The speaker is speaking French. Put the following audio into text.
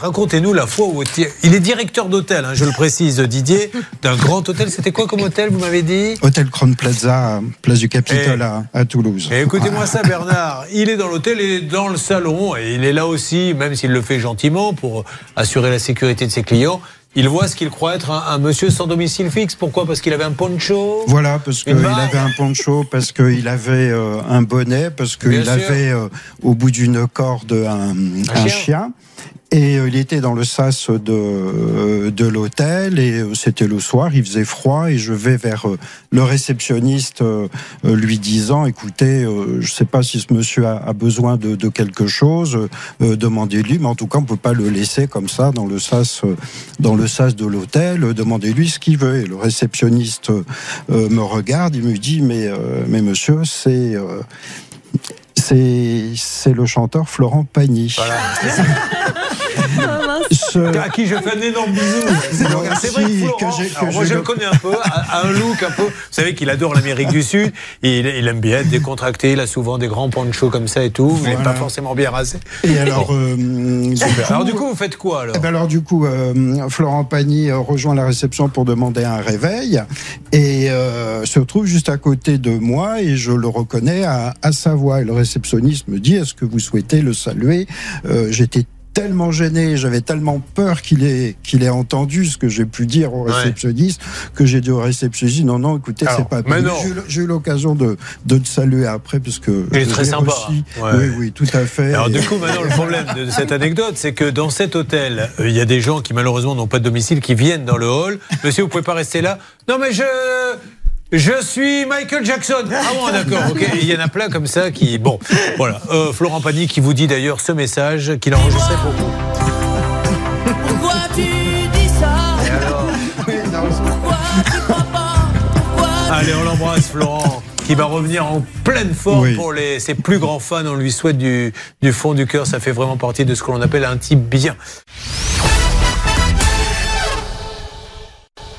Racontez-nous la fois où il est directeur d'hôtel, hein, je le précise, Didier, d'un grand hôtel. C'était quoi comme hôtel, vous m'avez dit? Hôtel Crown Plaza, place du Capitole à, Toulouse. écoutez-moi ça, Bernard. Il est dans l'hôtel, il est dans le salon, et il est là aussi, même s'il le fait gentiment pour assurer la sécurité de ses clients. Il voit ce qu'il croit être un, monsieur sans domicile fixe. Pourquoi? Parce qu'il avait un poncho? Voilà, parce qu'il avait un poncho, parce qu'il avait euh, un bonnet, parce qu'il avait euh, au bout d'une corde un, chien. Et euh, il était dans le sas de, euh, de l'hôtel et euh, c'était le soir, il faisait froid et je vais vers le réceptionniste lui disant écoutez, je ne sais pas si ce monsieur a, besoin de, de quelque chose, demandez-lui, mais en tout cas on ne peut pas le laisser comme ça dans le sas, dans le sas de l'hôtel, demandez-lui ce qu'il veut. Et le réceptionniste me regarde, il me dit mais, mais monsieur, c'est c'est le chanteur Florent Pagny. Voilà. À qui je fais un énorme bisou. C'est vrai que, moi je le connais un peu, un look un peu. Vous savez qu'il adore l'Amérique du Sud. Il, il, aime bien être décontracté. Il a souvent des grands ponchos comme ça et tout. Il n'est pas forcément bien rasé. Et alors, euh, alors du coup, vous faites quoi alors eh ben Alors du coup, euh, Florent Pagny euh, rejoint la réception pour demander un réveil et se trouve juste à côté de moi et je le reconnais à, à sa voix. Et le réceptionniste me dit Est-ce que vous souhaitez le saluer? J'étais tellement gêné, j'avais tellement peur qu'il ait, qu'il ait entendu ce que j'ai pu dire au réceptionniste, que j'ai dit au réceptionniste, non, non, écoutez, c'est pas J'ai eu l'occasion de, de te saluer après, parce que... Il est très sympa. Oui, oui, tout à fait. Alors, du coup, maintenant, le problème de cette anecdote, c'est que dans cet hôtel, euh, il y a des gens qui, malheureusement, n'ont pas de domicile, qui viennent dans le hall. Monsieur, vous pouvez pas rester là? Non, mais je... Je suis Michael Jackson. Ah bon, d'accord, ok. Il y en a plein comme ça qui. Bon, voilà. Euh, Florent Pagny qui vous dit d'ailleurs ce message qu'il a enregistré pour vous. Pourquoi tu dis ça? Allez, on l'embrasse, Florent qui va revenir en pleine forme pour les, ses plus grands fans. On lui souhaite du, du fond du cœur. Ça fait vraiment partie de ce que l'on appelle un type bien.